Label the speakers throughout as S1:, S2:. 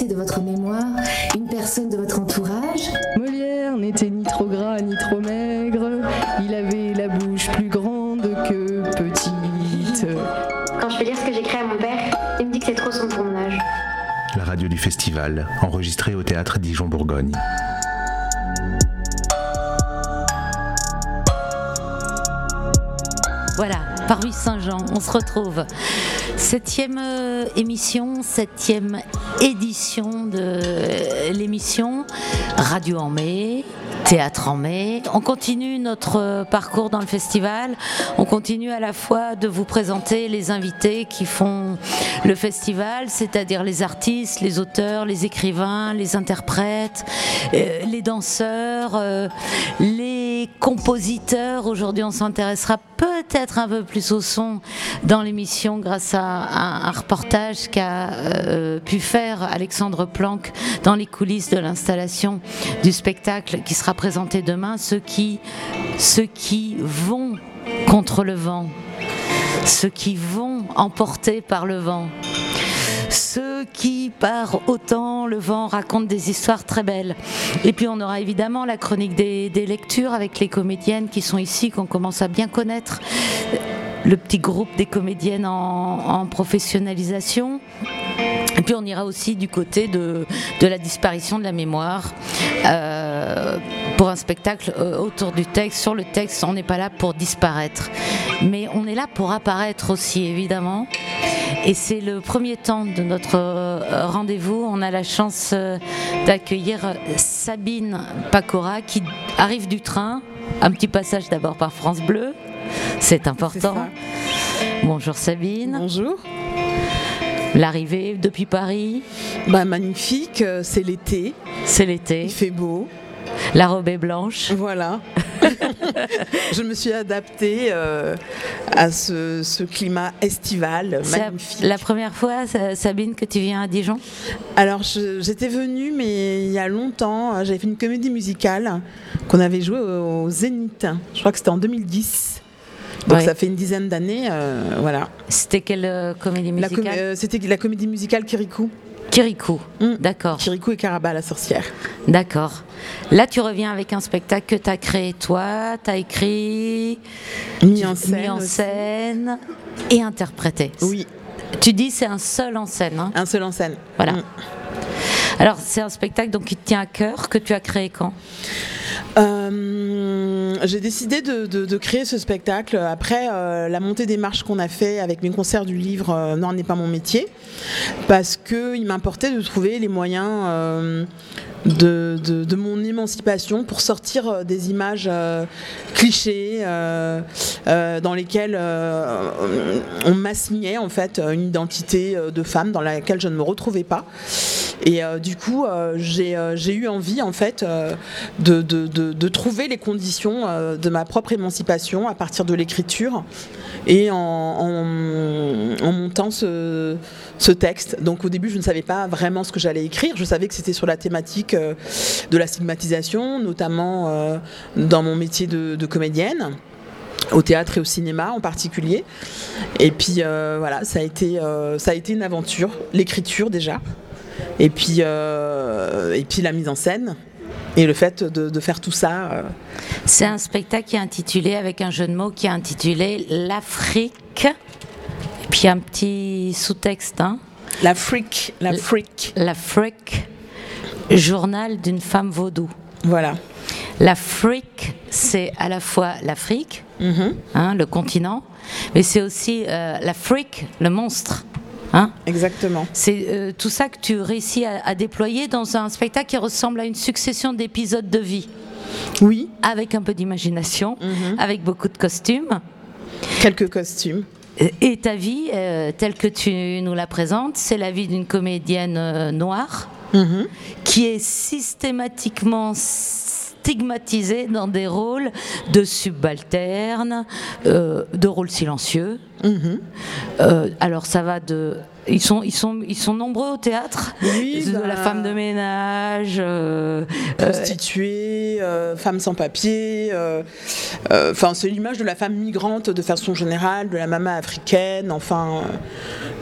S1: effacer de votre mémoire une personne de votre entourage.
S2: Molière n'était ni trop gras ni trop maigre, il avait la bouche plus grande que petite.
S3: Quand je fais lire ce que j'écris à mon père, il me dit que c'est trop sombre pour mon âge.
S4: La radio du festival, enregistrée au théâtre Dijon-Bourgogne.
S5: Voilà, Paris Saint-Jean, on se retrouve. Septième euh, émission, septième édition de l'émission Radio en mai, Théâtre en mai. On continue notre parcours dans le festival. On continue à la fois de vous présenter les invités qui font le festival, c'est-à-dire les artistes, les auteurs, les écrivains, les interprètes, euh, les danseurs, euh, compositeurs. Aujourd'hui, on s'intéressera peut-être un peu plus au son dans l'émission grâce à un, un reportage qu'a euh, pu faire Alexandre Planck dans les coulisses de l'installation du spectacle qui sera présenté demain. Ceux qui, ceux qui vont contre le vent, ceux qui vont emportés par le vent. Ceux qui, par autant le vent, racontent des histoires très belles. Et puis on aura évidemment la chronique des, lectures avec les comédiennes qui sont ici, qu'on commence à bien connaître. Le petit groupe des comédiennes en, professionnalisation. Et puis on ira aussi du côté de, de la disparition de la mémoire euh, pour un spectacle euh, autour du texte. Sur le texte, on n'est pas là pour disparaître, mais on est là pour apparaître aussi, évidemment. Et c'est le premier temps de notre euh, rendez-vous. On a la chance euh, d'accueillir Sabine Pacora qui arrive du train. Un petit passage d'abord par France Bleu, c'est important. Bonjour Sabine.
S6: Bonjour.
S5: L'arrivée depuis Paris,
S6: Bah, magnifique, c'est l'été,
S5: c'est l'été.
S6: il fait beau.
S5: La robe est blanche.
S6: Voilà. je me suis adaptée euh, à ce, ce climat estival magnifique.
S5: la première fois, Sa- Sabine, que tu viens à Dijon?
S6: Alors j'étais venue, mais il y a longtemps, j'avais fait une comédie musicale qu'on avait jouée au, au Zénith. Je crois que c'était en 2010. Donc
S5: Ouais.
S6: ça fait une dizaine d'années, euh, voilà.
S5: C'était quelle euh, comédie
S6: com-
S5: musicale?
S6: euh, C'était la comédie musicale Kirikou.
S5: Kirikou.
S6: Mm.
S5: D'accord,
S6: Kirikou et Caraba la sorcière.
S5: d'accord. Là, tu reviens avec un spectacle que tu as créé toi, tu as écrit,
S6: Mis en scène.
S5: mis en
S6: aussi.
S5: scène et interprété.
S6: Oui,
S5: Tu dis c'est un seul en scène. hein
S6: un seul en scène.
S5: voilà.
S6: Mm.
S5: Alors, c'est un spectacle donc, qui tient à cœur, que tu as créé quand?
S6: Euh, j'ai décidé de, créer ce spectacle après euh, la montée des marches qu'on a fait avec mes concerts du livre euh, Noir n'est pas mon métier, parce que il m'importait de trouver les moyens euh, de, de- mon émancipation pour sortir euh, des images euh, clichés euh, dans lesquelles on m'assignait en fait une identité de femme dans laquelle je ne me retrouvais pas. Et du coup, j'ai eu envie en fait de, de- trouver les conditions de ma propre émancipation à partir de l'écriture et en- en montant ce, ce texte. Donc au début, je ne savais pas vraiment ce que j'allais écrire. Je savais que c'était sur la thématique euh, de la stigmatisation, notamment euh, dans mon métier de, comédienne au théâtre et au cinéma en particulier. Et puis euh, voilà, ça a été, ça a été une aventure, l'écriture déjà, et puis, et puis la mise en scène. Et le fait de, de faire tout ça,
S5: C'est un spectacle qui est intitulé, avec un jeu de mots, qui est intitulé L'Afrique. Puis un petit sous-texte, hein
S6: l'Afrique,
S5: L-
S6: l'Afrique,
S5: L'Afrique, journal d'une femme vaudou.
S6: voilà.
S5: L'Afrique, c'est à la fois l'Afrique,
S6: Mhm,
S5: hein, le continent, mais c'est aussi euh, l'Afrique, le monstre. Hein
S6: exactement.
S5: c'est euh, tout ça que tu réussis à, à déployer dans un spectacle qui ressemble à une succession d'épisodes de vie,
S6: Oui,
S5: avec un peu d'imagination,
S6: Mhm.
S5: avec beaucoup de costumes.
S6: quelques costumes.
S5: Et ta vie, euh, telle que tu nous la présentes, c'est la vie d'une comédienne euh, noire
S6: Mhm,
S5: qui est systématiquement stigmatisée dans des rôles de subalterne, euh, de rôles silencieux,
S6: Mhm.
S5: Euh, alors ça va de ils sont, ils, sont, ils sont nombreux au théâtre
S6: Oui,
S5: De
S6: bah,
S5: la femme de ménage. euh, euh,
S6: prostituée, euh, femme sans papier. euh, euh, Enfin, c'est l'image de la femme migrante de façon générale, de la maman africaine. Enfin,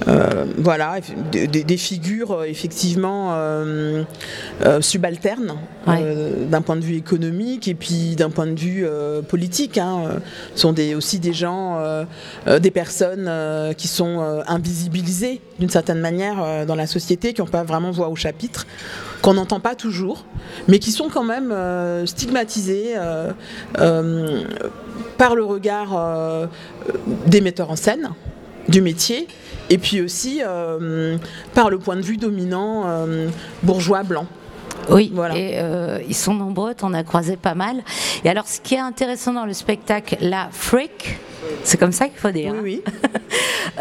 S6: euh, voilà, des, figures euh, effectivement euh, euh, subalternes
S5: Ouais.
S6: euh, d'un point de vue économique et puis d'un point de vue euh, politique. Hein, euh, sont des, aussi des gens, euh, euh, des personnes euh, qui sont euh, invisibilisées d'une certaine manière euh, dans la société, qui n'ont pas vraiment voix au chapitre, qu'on n'entend pas toujours, mais qui sont quand même euh, stigmatisées par le regard des metteurs en scène du métier. Et puis aussi par le point de vue dominant bourgeois blanc.
S5: Oui,
S6: Voilà.
S5: et euh, ils sont nombreux, t'en as croisé pas mal. Et alors, ce qui est intéressant dans le spectacle, la Freak, c'est comme ça qu'il faut dire.
S6: Oui,
S5: hein.
S6: oui.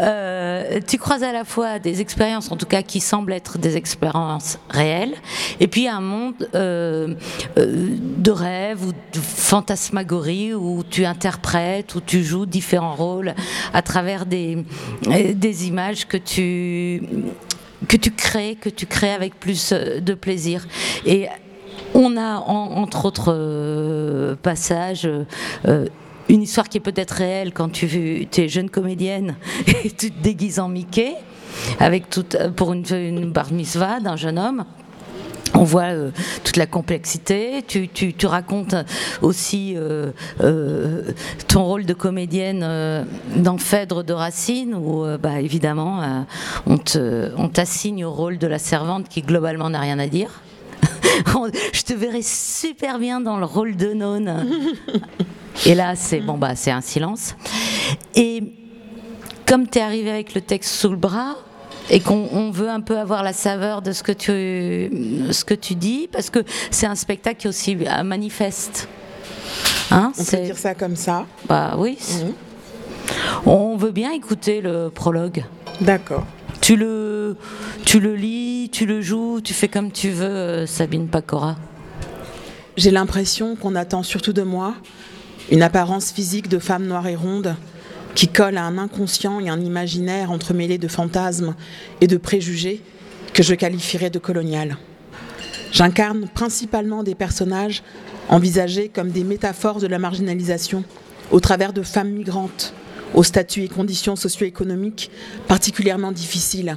S5: Euh, tu croises à la fois des expériences, en tout cas qui semblent être des expériences réelles, et puis un monde euh, euh, de rêve ou de fantasmagorie où tu interprètes, où tu joues différents rôles à travers des, des images que tu que tu crées, que tu crées avec plus de plaisir. Et on a, en- entre autres euh, passages, euh, une histoire qui est peut-être réelle quand tu, es jeune comédienne et tu te déguises en Mickey avec toute, pour une, une bar d'un jeune homme. On voit euh, toute la complexité. Tu, racontes aussi euh, euh, ton rôle de comédienne euh, dans Phèdre de Racine, où euh, bah, évidemment euh, on t'assigne au rôle de la servante qui globalement n'a rien à dire. Je te verrais super bien dans le rôle de nonne. Et là, c'est bon, bah, c'est un silence. Et comme tu es arrivé avec le texte sous le bras et qu'on on veut un peu avoir la saveur de ce que tu, ce que tu dis, parce que c'est un spectacle qui est aussi un manifeste. Hein,
S6: On peut dire ça comme ça.
S5: bah oui.
S6: Mhm.
S5: On veut bien écouter le prologue.
S6: D'accord.
S5: Tu le, tu le lis, tu le joues, tu fais comme tu veux, euh, Sabine Pacora.
S6: J'ai l'impression qu'on attend surtout de moi une apparence physique de femme noire et ronde qui colle à un inconscient et un imaginaire entremêlé de fantasmes et de préjugés que je qualifierais de colonial. J'incarne principalement des personnages envisagés comme des métaphores de la marginalisation au travers de femmes migrantes aux statuts et conditions socio-économiques particulièrement difficiles,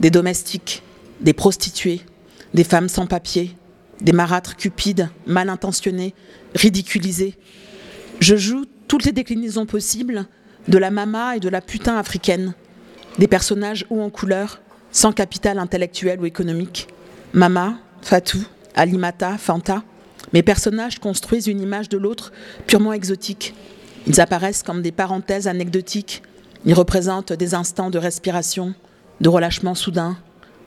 S6: des domestiques, des prostituées, des femmes sans papier, des marâtres cupides, mal intentionnés, ridiculisés. Je joue toutes les déclinaisons possibles de la mama et de la putain africaine, des personnages hauts en couleur, sans capital intellectuel ou économique. Mama, Fatou, Alimata, Fanta, mes personnages construisent une image de l'autre purement exotique. Ils apparaissent comme des parenthèses anecdotiques. Ils représentent des instants de respiration, de relâchement soudain,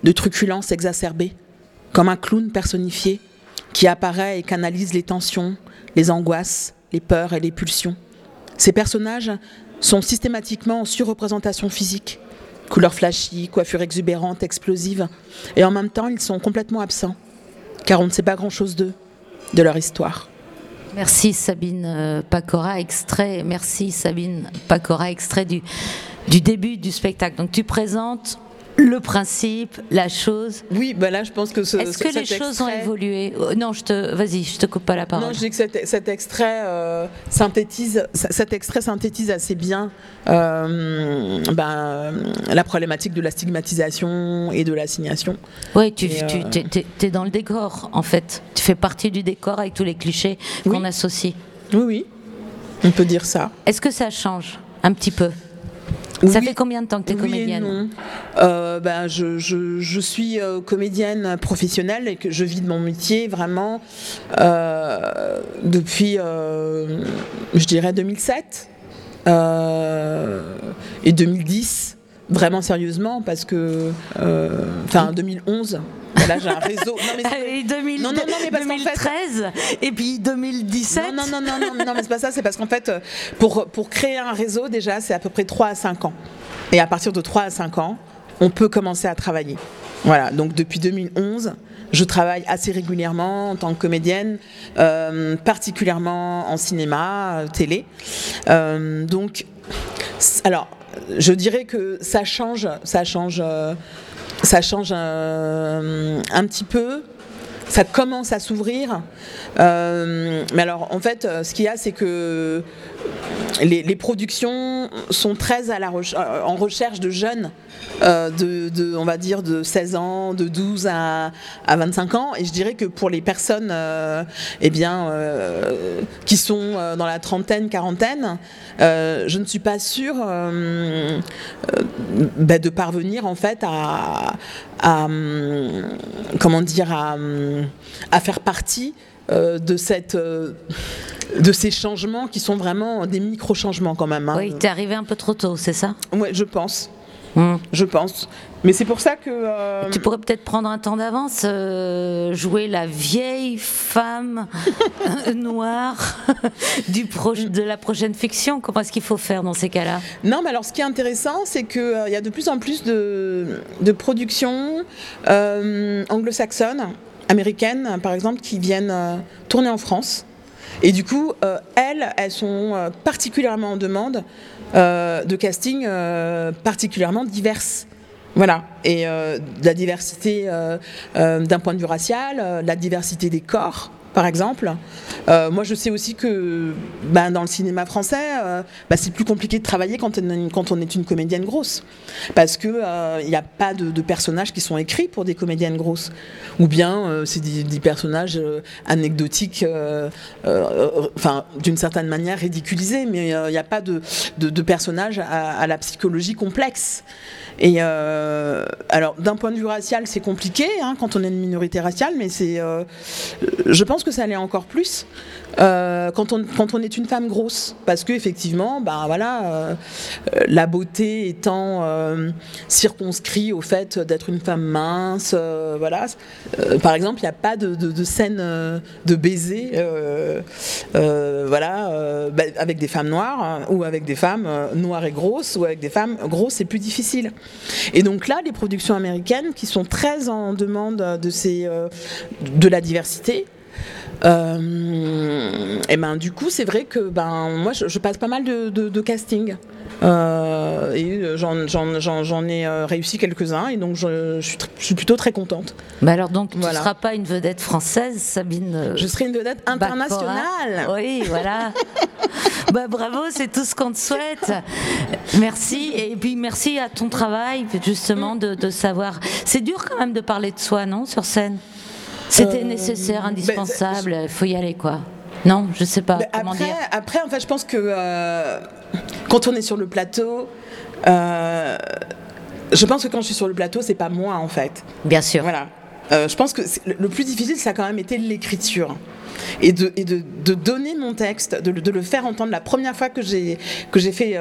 S6: de truculence exacerbée, comme un clown personnifié qui apparaît et canalise les tensions, les angoisses, les peurs et les pulsions. Ces personnages sont systématiquement en surreprésentation physique, couleurs flashy, coiffures exubérantes, explosives, et en même temps ils sont complètement absents, car on ne sait pas grand-chose d'eux, de leur histoire.
S5: Merci Sabine euh, Pacora, extrait. Merci Sabine Pacora, extrait du, du début du spectacle. Donc tu présentes le principe, la chose.
S6: Oui, bah là je pense que ce,
S5: Est-ce que les choses ont évolué Euh, Non, je te, vas-y, je te coupe pas la parole.
S6: Non, je dis que cet, cet extrait euh, synthétise, cet extrait synthétise assez bien euh, ben, la problématique de la stigmatisation et de l'assignation.
S5: Oui, tu,
S6: Et,
S5: tu
S6: euh,
S5: t'es- t'es- t'es dans le décor, en fait. Tu fais partie du décor avec tous les clichés
S6: Oui.
S5: qu'on associe.
S6: Oui, oui, on peut dire ça.
S5: Est-ce que ça change un petit peu? Ça
S6: Oui.
S5: fait combien de temps que tu es
S6: Oui
S5: comédienne.
S6: Euh, ben, je, je- je suis euh, comédienne professionnelle et que je vis de mon métier vraiment euh, depuis, euh, je dirais, 2007 euh, et 2010. Vraiment sérieusement, parce que, euh, enfin, 2011, voilà, j'ai un réseau. Non, mais
S5: Allez, 2000
S6: Non, non, non, mais parce qu'en fait-
S5: 2013 et puis 2017.
S6: Non, non, non, non, non, non, mais c'est pas ça, c'est parce qu'en fait, euh, pour, pour créer un réseau, déjà, c'est à peu près 3 à 5 ans. Et à partir de 3 à 5 ans, on peut commencer à travailler. Voilà, donc depuis 2011, je travaille assez régulièrement en tant que comédienne, euh, particulièrement en cinéma, euh, télé. Euh, donc, alors, je dirais que ça change, ça change, euh, ça change un, un petit peu. Ça commence à s'ouvrir. Euh, mais alors, en fait, euh, ce qu'il y a, c'est que les, productions sont très euh, en recherche de jeunes, euh, de, on va dire, de 16 ans, de 12 à, à 25 ans. Et je dirais que pour les personnes euh, eh bien, qui sont dans la trentaine, quarantaine, je ne suis pas sûre bah, de parvenir en fait à, hum, comment dire à, hum, faire partie de cette euh, de ces changements qui sont vraiment des micro changements quand même. hein.
S5: Oui, t'es arrivé un peu trop tôt, c'est ça?
S6: Ouais, je pense,
S5: Hmm.
S6: je pense. Mais c'est pour ça que euh,
S5: Tu pourrais peut-être prendre un temps d'avance, euh, jouer la vieille femme noire du de la prochaine fiction. Comment est-ce qu'il faut faire dans ces cas-là?
S6: Non, mais alors ce qui est intéressant, c'est qu'il y a de plus en plus de, de productions euh, anglo-saxonnes, américaines par exemple, qui viennent euh, tourner en France. Et du coup, euh, elles, elles sont euh, particulièrement en demande de casting particulièrement diverses. Voilà, et la diversité d'un point de vue racial, la diversité des corps, par exemple. Euh, moi, je sais aussi que ben, dans le cinéma français, euh, ben, c'est plus compliqué de travailler quand on, est une- comédienne grosse. Parce qu'il n'y a pas de, personnages qui sont écrits pour des comédiennes grosses. Ou bien euh, c'est des, personnages euh, anecdotiques, euh, euh, enfin, d'une certaine manière ridiculisés, mais euh, il n'y a pas de, personnages à, la psychologie complexe. Et euh, alors, d'un point de vue racial, c'est compliqué hein, quand on est une minorité raciale, mais c'est, euh, je pense que ça l'est encore plus euh, quand, on, quand on est une femme grosse, parce que effectivement, ben voilà, euh, la beauté étant euh, circonscrit au fait d'être une femme mince, voilà. Par exemple, il n'y a pas de, scène de baiser, voilà, bah, avec des femmes noires hein, ou avec des femmes noires et grosses ou avec des femmes grosses, c'est plus difficile. Et donc là, les productions américaines qui sont très en demande de ces, de la diversité. Euh, et ben du coup c'est vrai que ben moi je, je passe pas mal de, de, de casting Euh, et j'en- j'en ai euh, réussi quelques-uns et donc je, je suis, tr- je suis plutôt très contente.
S5: Bah alors donc tu ne
S6: Voilà.
S5: seras pas une vedette française, Sabine. euh,
S6: Je serai une vedette internationale.
S5: Oui, voilà. bah, bravo, c'est tout ce qu'on te souhaite. Merci. Et puis merci à ton travail, justement, de, de savoir. C'est dur quand même de parler de soi, non, sur scène? C'était
S6: Euh,
S5: nécessaire, indispensable, il faut y aller, quoi. Non, je sais pas comment
S6: après,
S5: dire.
S6: après, en fait, je pense que euh, quand on est sur le plateau, euh, je pense que quand je suis sur le plateau, c'est pas moi en fait.
S5: Bien sûr.
S6: Voilà. Euh, je pense que le- plus difficile, ça a quand même été l'écriture. Et, de, et de, de donner mon texte, de, le- de le faire entendre. La première fois que j'ai que j'ai fait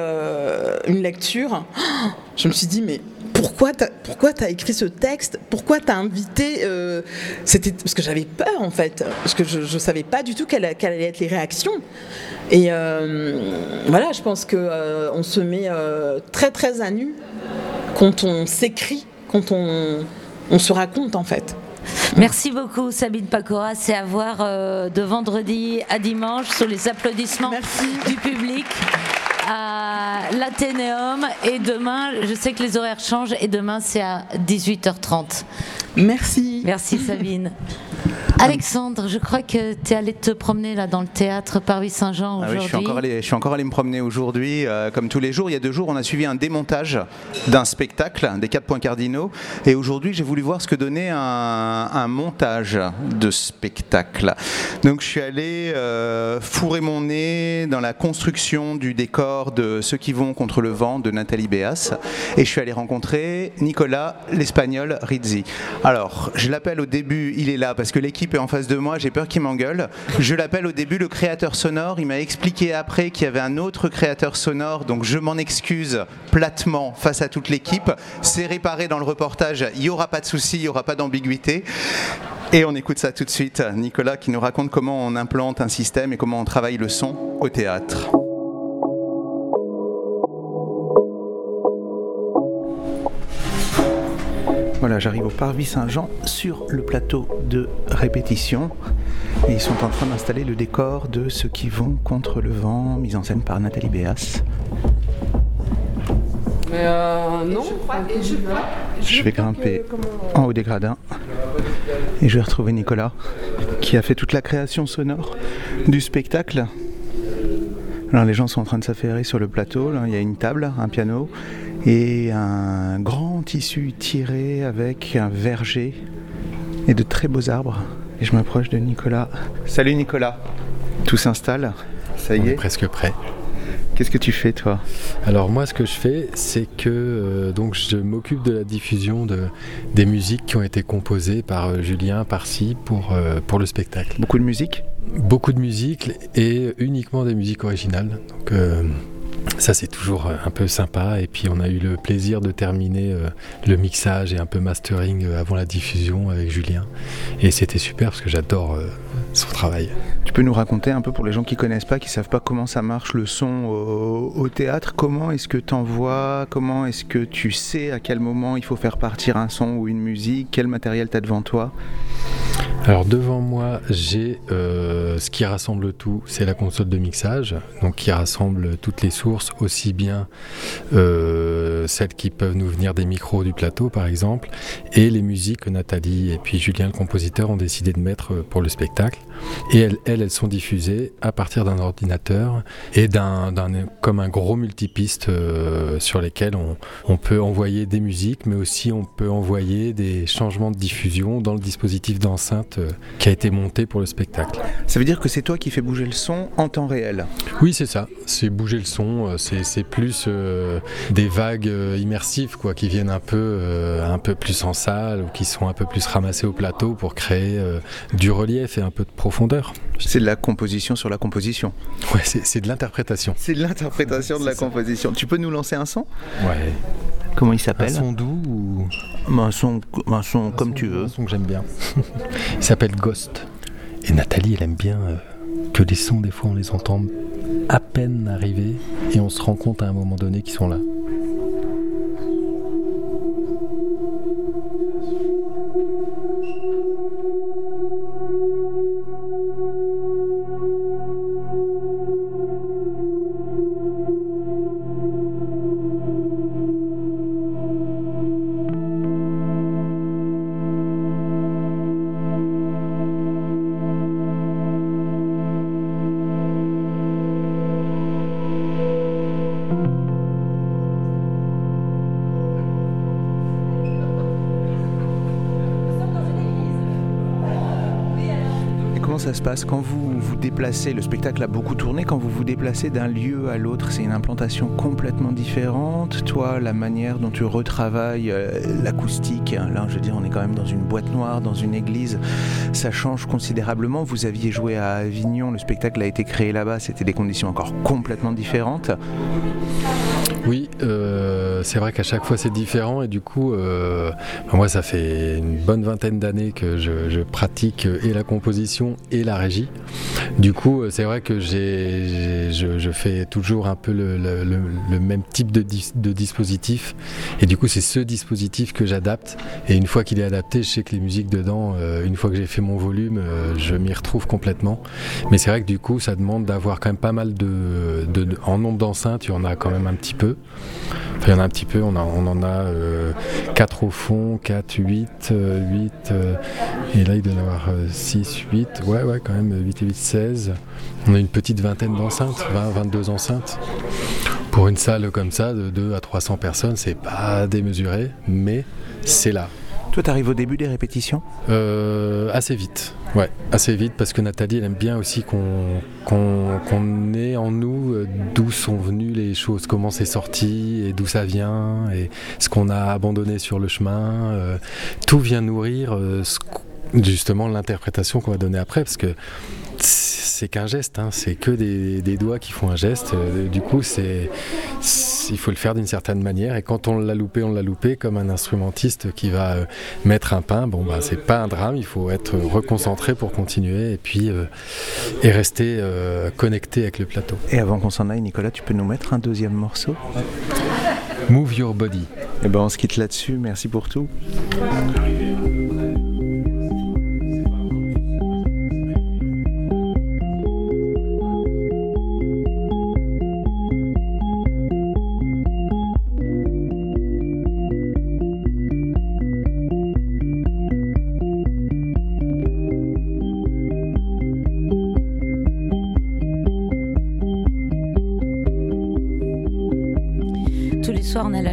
S6: une lecture, je me suis dit, mais pourquoi t'as pourquoi as écrit ce texte? Pourquoi t'as invité euh, C'était parce que j'avais peur en fait, parce que je, je savais pas du tout quelles, quelles allaient être les réactions. Et euh, voilà, je pense que euh, on se met très très à nu quand on s'écrit, quand on, on se raconte en fait.
S5: Merci beaucoup, Sabine Pacora. C'est à voir de vendredi à dimanche sous les applaudissements
S6: Merci.
S5: du public à l'Athénéum. Et demain, je sais que les horaires changent, et demain, c'est à 18h30.
S6: Merci.
S5: Merci, Sabine. Alexandre, je crois que tu es allé te promener là dans le théâtre Paris-Saint-Jean
S4: Ah oui, je suis,
S5: aujourd'hui.
S4: encore allé, je suis encore allé me promener aujourd'hui, euh, comme tous les jours. Il y a deux jours, on a suivi un démontage d'un spectacle, des quatre points cardinaux. Et aujourd'hui, j'ai voulu voir ce que donnait un, un montage de spectacle. Donc, je suis allé euh, fourrer mon nez dans la construction du décor de Ceux qui vont contre le vent de Nathalie Béas. Et je suis allé rencontrer Nicolas, l'espagnol Rizzi. Alors, je l'appelle au début, il est là parce que l'équipe est en face de moi, j'ai peur qu'il m'engueule. Je l'appelle au début le créateur sonore, il m'a expliqué après qu'il y avait un autre créateur sonore, donc je m'en excuse platement face à toute l'équipe. C'est réparé dans le reportage, il n'y aura pas de souci, il n'y aura pas d'ambiguïté. Et on écoute ça tout de suite, Nicolas qui nous raconte comment on implante un système et comment on travaille le son au théâtre. Voilà, j'arrive au Parvis Saint-Jean sur le plateau de répétition. Et ils sont en train d'installer le décor de Ceux qui vont contre le vent, mise en scène par Nathalie Béas.
S7: Mais euh, non.
S4: Je vais grimper en haut des gradins et je vais retrouver Nicolas qui a fait toute la création sonore du spectacle. Alors les gens sont en train de s'affairer sur le plateau, Là, il y a une table, un piano et un grand tissu tiré avec un verger et de très beaux arbres. Et je m'approche de Nicolas. Salut Nicolas Tout s'installe Ça y
S8: On est
S4: est
S8: presque prêt.
S4: Qu'est-ce que tu fais toi?
S8: Alors moi, ce que je fais, c'est que euh, donc je m'occupe de la diffusion de, des musiques qui ont été composées par euh, Julien Parcy pour, euh, pour le spectacle.
S4: Beaucoup de musique?
S8: Beaucoup de musique et uniquement des musiques originales. Donc ça c'est toujours euh, un peu sympa. Et puis on a eu le plaisir de terminer euh, le mixage et un peu mastering euh, avant la diffusion avec Julien. Et c'était super parce que j'adore son travail.
S4: Tu peux nous raconter un peu pour les gens qui connaissent pas, qui savent pas comment ça marche le son au, au théâtre, comment est-ce que tu envoies, comment est-ce que tu sais à quel moment il faut faire partir un son ou une musique, quel matériel tu as devant toi?
S8: Alors devant moi, j'ai euh, ce qui rassemble tout, c'est la console de mixage, donc qui rassemble toutes les sources, aussi bien euh, celles qui peuvent nous venir des micros du plateau par exemple, et les musiques que Nathalie et puis Julien le compositeur ont décidé de mettre euh, pour le spectacle. Et elles, elles, elles sont diffusées à partir d'un ordinateur et d'un, comme un gros multipiste euh, sur lesquels on, on peut envoyer des musiques, mais aussi on peut envoyer des changements de diffusion dans le dispositif d'enceinte euh, qui a été monté pour le spectacle.
S4: Ça veut dire que c'est toi qui fais bouger le son en temps réel.
S8: Oui, c'est ça. C'est bouger le son. euh, C'est, plus euh, des vagues immersives, quoi, qui viennent un peu, un peu plus en salle ou qui sont un peu plus ramassées au plateau pour créer du relief et un peu de profondeur.
S4: C'est de la composition sur la composition.
S8: Ouais, c'est, c'est de l'interprétation.
S4: C'est de l'interprétation de la
S8: ça.
S4: composition. Tu peux nous lancer un son?
S8: Ouais.
S4: Comment il
S8: Un
S4: s'appelle
S8: son doux ou?
S4: Un son, un son
S8: un
S4: comme
S8: son
S4: tu veux.
S8: Un son que j'aime bien. il s'appelle Ghost. Et Nathalie, elle aime bien euh, que les sons, des fois, on les entend à peine arriver et on se rend compte à un moment donné qu'ils sont là.
S4: Quand vous vous déplacez Le spectacle a beaucoup tourné. Quand vous vous déplacez d'un lieu à l'autre, c'est une implantation complètement différente. Toi, la manière dont tu retravailles euh, l'acoustique, hein, là, je veux dire, on est quand même dans une boîte noire, dans une église, ça change considérablement. Vous aviez joué à Avignon, le spectacle a été créé là-bas, c'était des conditions encore complètement différentes.
S8: Oui, euh, c'est vrai qu'à chaque fois c'est différent et du coup, euh, bah, moi ça fait une bonne vingtaine d'années que je, pratique euh, et la composition et la régie. Du coup, c'est vrai que je, fais toujours un peu le, même type de, dis- de dispositif et du coup c'est ce dispositif que j'adapte et une fois qu'il est adapté, je sais que les musiques dedans, une fois que j'ai fait mon volume, je m'y retrouve complètement. Mais c'est vrai que du coup, ça demande d'avoir quand même pas mal de- de- en nombre d'enceintes, il y en a quand même un petit peu. Il y en a un petit peu, on, en a 4 au fond, 4, 8, 8, et là il doit y en avoir 6, 8, ouais, ouais, quand même 8 et 8, 16. On a une petite vingtaine d'enceintes, 20, 22 enceintes. Pour une salle comme ça, de 2 à 300 personnes, c'est pas démesuré, mais c'est là.
S4: Toi, tu arrives au début des répétitions
S8: Euh, assez vite, ouais, assez vite parce que Nathalie elle aime bien aussi qu'on qu'on qu'on ait en nous euh, d'où sont venues les choses, comment c'est sorti et d'où ça vient et ce qu'on a abandonné sur le chemin. euh, tout vient nourrir qu- justement l'interprétation qu'on va donner après parce que c'est qu'un geste, hein, c'est que des, des doigts qui font un geste. euh, du coup, c'est il faut le faire d'une certaine manière. Et quand on l'a loupé, on l'a loupé, comme un instrumentiste qui va euh, mettre un pain. Bon, bah, c'est pas un drame. Il faut être reconcentré pour continuer et puis euh, et rester euh, connecté avec le plateau.
S4: Et avant qu'on s'en aille, Nicolas, tu peux nous mettre un deuxième morceau?
S8: Move your body.
S4: Et ben, on se quitte là-dessus. Merci pour tout.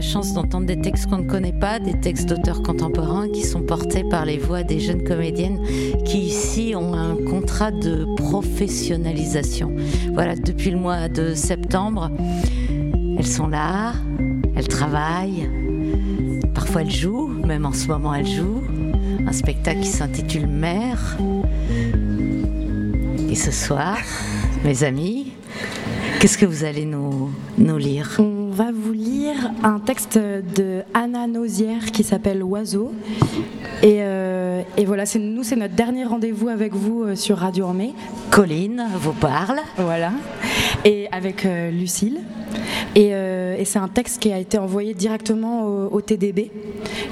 S5: Chance d'entendre des textes qu'on ne connaît pas, des textes d'auteurs contemporains qui sont portés par les voix des jeunes comédiennes qui ici ont un contrat de professionnalisation. Voilà, depuis le mois de septembre, elles sont là, elles travaillent, parfois elles jouent, même en ce moment elles jouent, un spectacle qui s'intitule Mère. Et ce soir, mes amis, qu'est-ce que vous allez nous, nous lire?
S7: Va vous lire un texte de Anna Nausière qui s'appelle Oiseau. Et, euh, et voilà, c'est nous, c'est notre dernier rendez-vous avec vous euh, sur Radio Ormée.
S5: Colline vous parle.
S7: Voilà. Et avec euh, Lucille. Et, euh, et c'est un texte qui a été envoyé directement au, au TDB.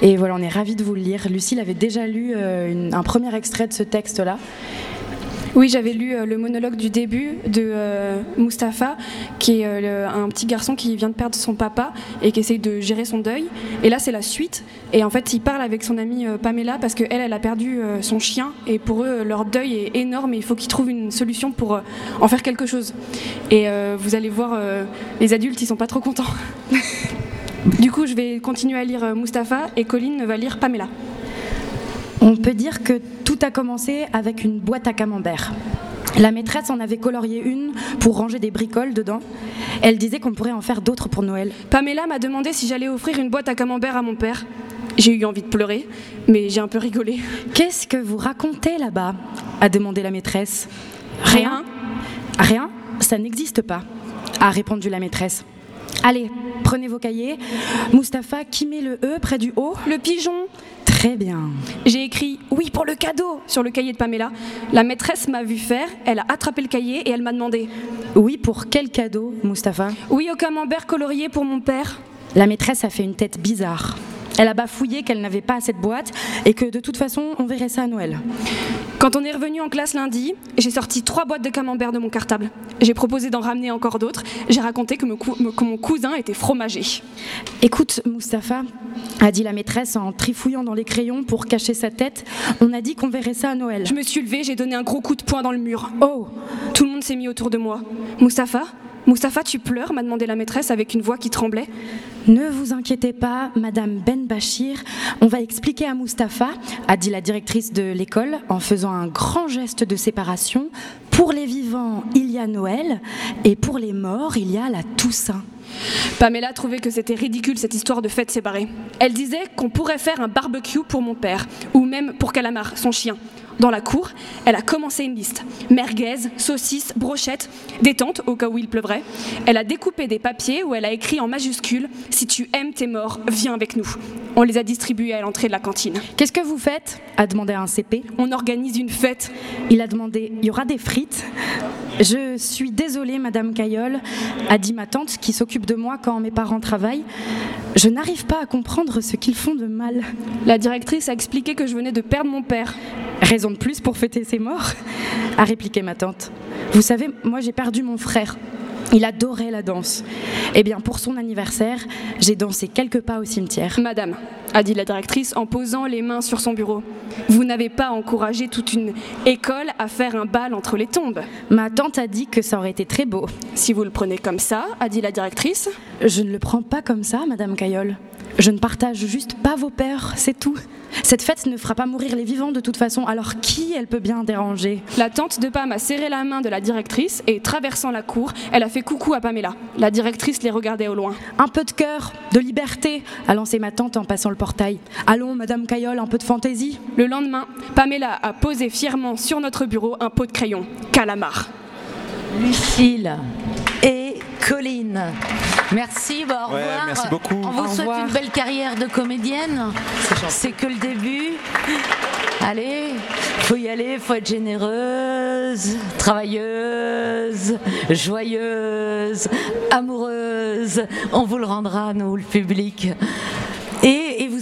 S7: Et voilà, on est ravis de vous le lire. Lucille avait déjà lu une- un premier extrait de ce texte-là.
S9: Oui, j'avais lu euh, le monologue du début de euh, Mustapha, qui est euh, un petit garçon qui vient de perdre son papa et qui essaye de gérer son deuil. Et là, c'est la suite. Et en fait, il parle avec son amie Pamela parce qu'elle, elle a perdu son chien. Et pour eux, leur deuil est énorme et il faut qu'ils trouvent une solution pour en faire quelque chose. Et vous allez voir, les adultes, ils sont pas trop contents. du coup, je vais continuer à lire Mustapha et Colline va lire Pamela.
S7: On peut dire que tout a commencé avec une boîte à camembert. La maîtresse en avait colorié une pour ranger des bricoles dedans. Elle disait qu'on pourrait en faire d'autres pour Noël.
S9: Pamela m'a demandé si j'allais offrir une boîte à camembert à mon père. J'ai eu envie de pleurer, mais j'ai un peu rigolé.
S7: Qu'est-ce que vous racontez là-bas? a demandé la maîtresse.
S9: Rien.
S7: Rien Ça n'existe pas, a répondu la maîtresse. Allez, prenez vos cahiers. Mustapha, qui met le E près du O?
S9: Le pigeon
S7: Très bien.
S9: J'ai écrit oui pour le cadeau sur le cahier de Pamela. La maîtresse m'a vu faire, elle a attrapé le cahier et elle m'a demandé
S7: Oui, pour quel cadeau, Mustapha?
S9: Oui au camembert colorié pour mon père.
S7: La maîtresse a fait une tête bizarre. Elle a bafouillé qu'elle n'avait pas cette boîte et que de toute façon, on verrait ça à Noël.
S9: Quand on est revenu en classe lundi, j'ai sorti trois boîtes de camembert de mon cartable. J'ai proposé d'en ramener encore d'autres. J'ai raconté que, me cou- me- que mon cousin était fromager.
S7: Écoute, Mustapha, a dit la maîtresse en trifouillant dans les crayons pour cacher sa tête, on a dit qu'on verrait ça à Noël.
S9: Je me suis levée, j'ai donné un gros coup de poing dans le mur.
S7: Oh
S9: Tout le monde s'est mis autour de moi. Mustapha Mustapha, tu pleures m'a demandé la maîtresse avec une voix qui tremblait.
S7: Ne vous inquiétez pas, Madame Ben Bachir, on va expliquer à Mustapha, a dit la directrice de l'école en faisant un grand geste de séparation. Pour les vivants, il y a Noël, et pour les morts, il y a la Toussaint.
S9: Pamela trouvait que c'était ridicule cette histoire de fête séparée. Elle disait qu'on pourrait faire un barbecue pour mon père, ou même pour Calamar, son chien. Dans la cour, elle a commencé une liste. Merguez, saucisses, brochettes, des tentes au cas où il pleuvrait. Elle a découpé des papiers où elle a écrit en majuscule Si tu aimes tes morts, viens avec nous. On les a distribués à l'entrée de la cantine.
S7: Qu'est-ce que vous faites? A demandé un CP.
S9: On organise une fête.
S7: Il a demandé Il y aura des frites? Je suis désolée, Madame Caillol, a dit ma tante qui s'occupe de moi quand mes parents travaillent. Je n'arrive pas à comprendre ce qu'ils font de mal.
S9: La directrice a expliqué que je venais de perdre mon père.
S7: Raison de plus pour fêter ses morts a répliqué ma tante. Vous savez, moi j'ai perdu mon frère. Il adorait la danse. Eh bien, pour son anniversaire, j'ai dansé quelques pas au cimetière.
S9: Madame, a dit la directrice en posant les mains sur son bureau, vous n'avez pas encouragé toute une école à faire un bal entre les tombes.
S7: Ma tante a dit que ça aurait été très beau.
S9: Si vous le prenez comme ça, a dit la directrice,
S7: Je ne le prends pas comme ça, Madame Caillol. Je ne partage juste pas vos peurs, c'est tout. Cette fête ne fera pas mourir les vivants de toute façon, alors qui elle peut bien déranger?
S9: La tante de Pam a serré la main de la directrice et, traversant la cour, elle a fait coucou à Pamela. La directrice les regardait au loin.
S7: Un peu de cœur, de liberté, a lancé ma tante en passant le portail. Allons, Madame Caillol, un peu de fantaisie?
S9: Le lendemain, Pamela a posé fièrement sur notre bureau un pot de crayon. Calamar.
S5: Lucille Colline. Merci, bah, au
S4: Ouais,
S5: revoir.
S4: merci beaucoup.
S5: On vous
S7: Au
S5: souhaite
S7: revoir.
S5: une belle carrière de comédienne. C'est que le début. Allez, faut y aller, faut être généreuse, travailleuse, joyeuse, amoureuse. On vous le rendra, nous, le public.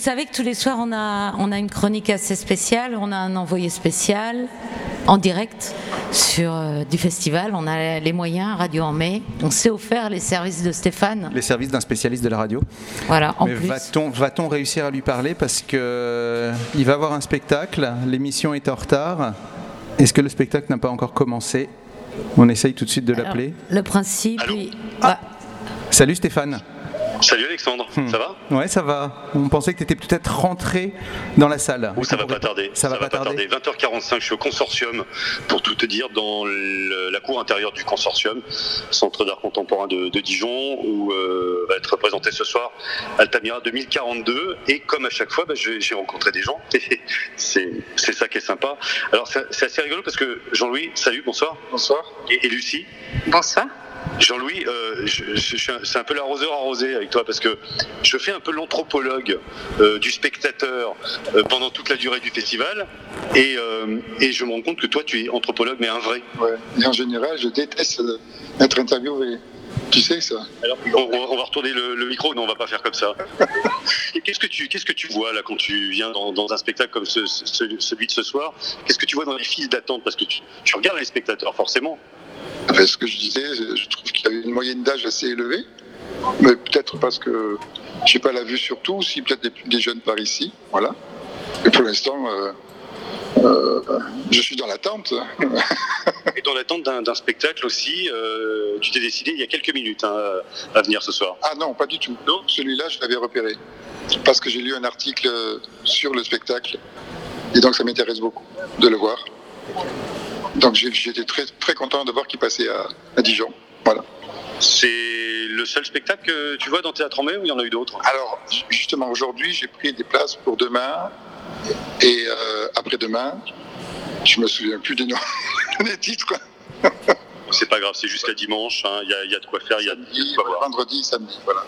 S5: Vous savez que tous les soirs, on a, on a une chronique assez spéciale, on a un envoyé spécial en direct sur euh, du festival. On a les moyens, Radio en mai. On s'est offert les services de Stéphane.
S4: Les services d'un spécialiste de la radio.
S5: Voilà, en
S4: Mais
S5: plus.
S4: va-t-on va-t-on réussir à lui parler parce que euh, il va avoir un spectacle, l'émission est en retard. Est-ce que le spectacle n'a pas encore commencé? On essaye tout de suite de
S5: Alors,
S4: l'appeler.
S5: le principe. il- bah,
S4: Salut Stéphane.
S10: Salut Alexandre,
S4: Hmm.
S10: ça va?
S4: Ouais, ça va. On pensait que tu étais peut-être rentré dans la salle.
S10: Ou ça va pas tarder.
S4: Ça va pas tarder.
S10: 20h45, je suis au consortium, pour tout te dire, dans le- la cour intérieure du consortium, Centre d'art contemporain de, de Dijon, où euh, va être présenté ce soir Altamira 2042. Et comme à chaque fois, bah, j'ai rencontré des gens. c'est ça qui est sympa. Alors c'est c'est assez rigolo parce que Jean-Louis, salut, bonsoir.
S11: Bonsoir.
S10: Et, et Lucie?
S11: Bonsoir.
S10: Jean-Louis, euh, je- je- je suis un- c'est un peu l'arroseur arrosé avec toi parce que je fais un peu l'anthropologue euh, du spectateur euh, pendant toute la durée du festival et, et je me rends compte que toi tu es anthropologue mais un vrai.
S11: Ouais. Et en général, je déteste être interviewé. Tu sais ça
S10: Alors on, va retourner le, le micro, non on va pas faire comme ça. Qu'est-ce que tu qu'est-ce que tu vois là quand tu viens dans, dans un spectacle comme ce- ce- celui de ce soir? Qu'est-ce que tu vois dans les files d'attente? Parce que tu, tu regardes les spectateurs forcément.
S11: Ce que je disais, je trouve qu'il y a une moyenne d'âge assez élevée. Mais peut-être parce que j'ai pas la vue sur tout, aussi peut-être des, des jeunes par ici. Voilà. Et pour l'instant, euh, euh, je suis dans l'attente.
S10: Et dans l'attente d'un spectacle aussi, euh, tu t'es décidé il y a quelques minutes hein, à venir ce soir.
S11: Ah non, pas du tout. Celui-là, je l'avais repéré. Parce que j'ai lu un article sur le spectacle. Et donc, ça m'intéresse beaucoup de le voir. Donc, j'étais très, très content de voir qu'il passait à, à Dijon. Voilà.
S10: C'est le seul spectacle que tu vois dans Théâtre en mai ou il y en a eu d'autres?
S11: Alors, justement, aujourd'hui, j'ai pris des places pour demain et euh, après-demain. Je me souviens plus des noms, des titres.
S10: C'est pas grave, c'est jusqu'à dimanche, hein, il y, a- il y a de quoi faire, il y a, de quoi voir.
S11: Vendredi, samedi, voilà.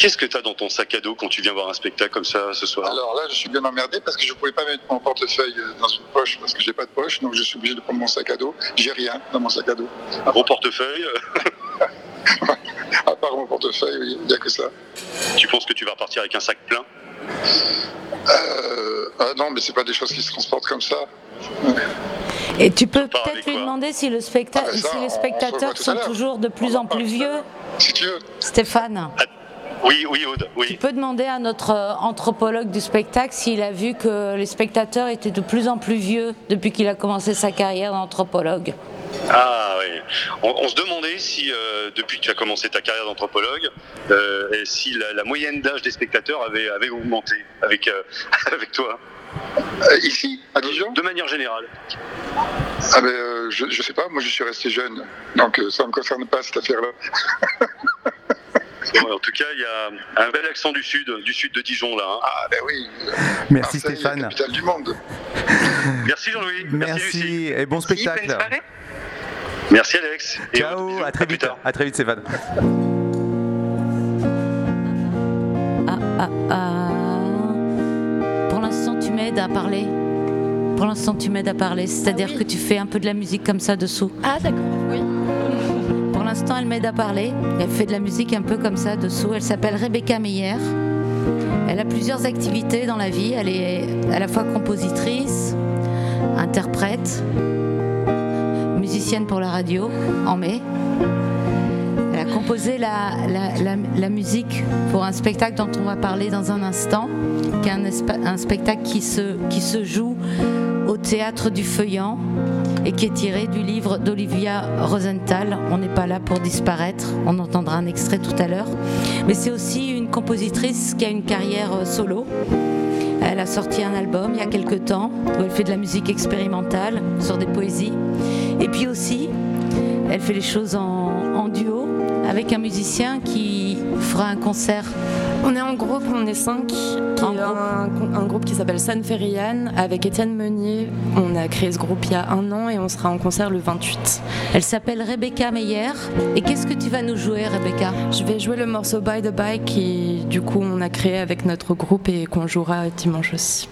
S10: Qu'est-ce que tu as dans ton sac à dos quand tu viens voir un spectacle comme ça ce soir?
S11: Alors là, je suis bien emmerdé parce que je ne pouvais pas mettre mon portefeuille euh, dans une poche parce que j'ai pas de poche, donc je suis obligé de prendre mon sac à dos. J'ai rien dans mon sac à dos.
S10: Un bon portefeuille
S11: À part mon portefeuille, oui, il n'y a que ça.
S10: Tu penses que tu vas repartir avec un sac plein?
S11: Euh, ah non, mais c'est pas des choses qui se transportent comme ça.
S5: Et tu peux peut-être lui demander si, le
S11: Ah, ça,
S5: si
S11: on
S5: les spectateurs sont toujours de plus en plus vieux.
S11: Si tu veux.
S5: Stéphane,
S10: Oui, oui, Aude,
S5: tu peux demander à notre euh, anthropologue du spectacle s'il a vu que les spectateurs étaient de plus en plus vieux depuis qu'il a commencé sa carrière d'anthropologue.
S10: Ah oui. On, on se demandait si, euh, depuis que tu as commencé ta carrière d'anthropologue, euh, et si la, la moyenne d'âge des spectateurs avait, avait augmenté avec, euh, avec toi,
S11: Euh, ici, à Dijon
S10: de manière générale.
S11: ah ben, euh, je, je sais pas, moi je suis resté jeune, donc euh, ça ne me concerne pas cette affaire-là.
S10: Bon, en tout cas, il y a un bel accent du sud, du sud de Dijon là. hein.
S11: Ah ben oui.
S4: Merci
S11: Marseille,
S4: Stéphane.
S11: capitale du monde.
S10: Merci Jean-Louis. Merci, Lucie.
S4: Merci et bon spectacle.
S10: Merci Alex. Et
S4: Ciao, à très
S10: plus
S4: vite.
S10: tard.
S4: À très vite Stéphane.
S5: Ah, ah, ah. Pour l'instant, tu m'aides à parler. Pour l'instant, tu m'aides à parler. C'est-à-dire
S9: Ah oui.
S5: que tu fais un peu de la musique comme ça dessous.
S9: Ah d'accord, oui.
S5: L'instant, elle m'aide à parler. Elle fait de la musique un peu comme ça dessous. Elle s'appelle Rebecca Meyer. Elle a plusieurs activités dans la vie. Elle est à la fois compositrice, interprète, musicienne pour la radio en mai. Elle a composé la, musique pour un spectacle dont on va parler dans un instant, qui est un, un spectacle qui se, qui se joue au théâtre du Feuillant et qui est tiré du livre d'Olivia Rosenthal. On n'est pas là pour disparaître, on entendra un extrait tout à l'heure. Mais c'est aussi une compositrice qui a une carrière euh, solo. Elle a sorti un album il y a quelque temps où elle fait de la musique expérimentale sur des poésies. Et puis aussi, elle fait les choses en duo avec un musicien qui fera un concert.
S12: On est en groupe, on est cinq, qui
S5: En
S12: est un, un groupe qui s'appelle San Ferrian avec Étienne Meunier. On a créé ce groupe il y a un an et on sera en concert le 28.
S5: Elle s'appelle Rebecca Meyer. Et qu'est-ce que tu vas nous jouer, Rebecca?
S12: Je vais jouer le morceau By the Bike qui du coup on a créé avec notre groupe et qu'on jouera dimanche aussi.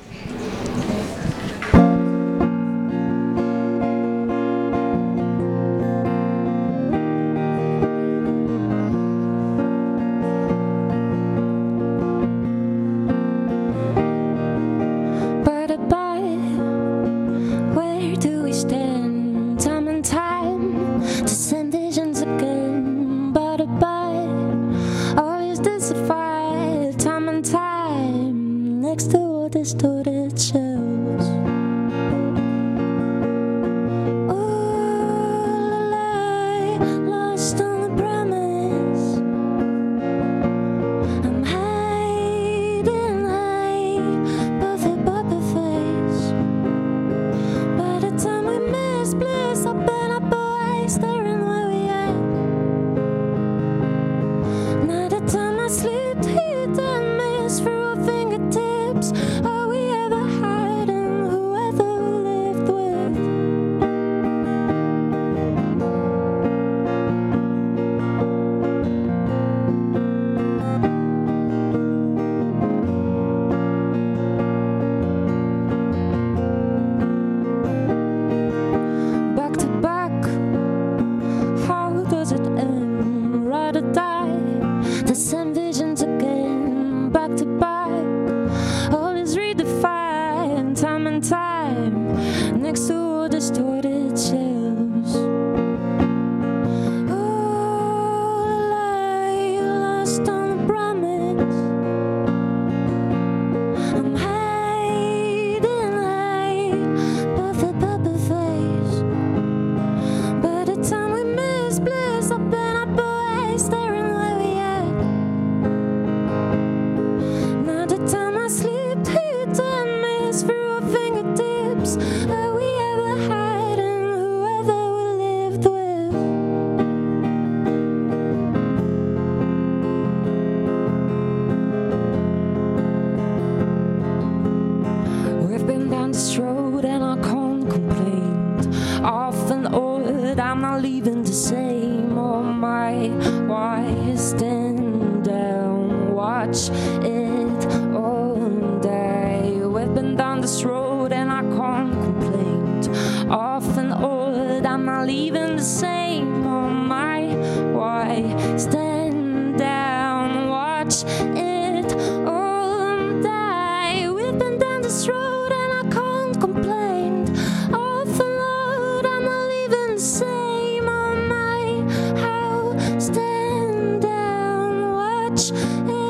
S4: us.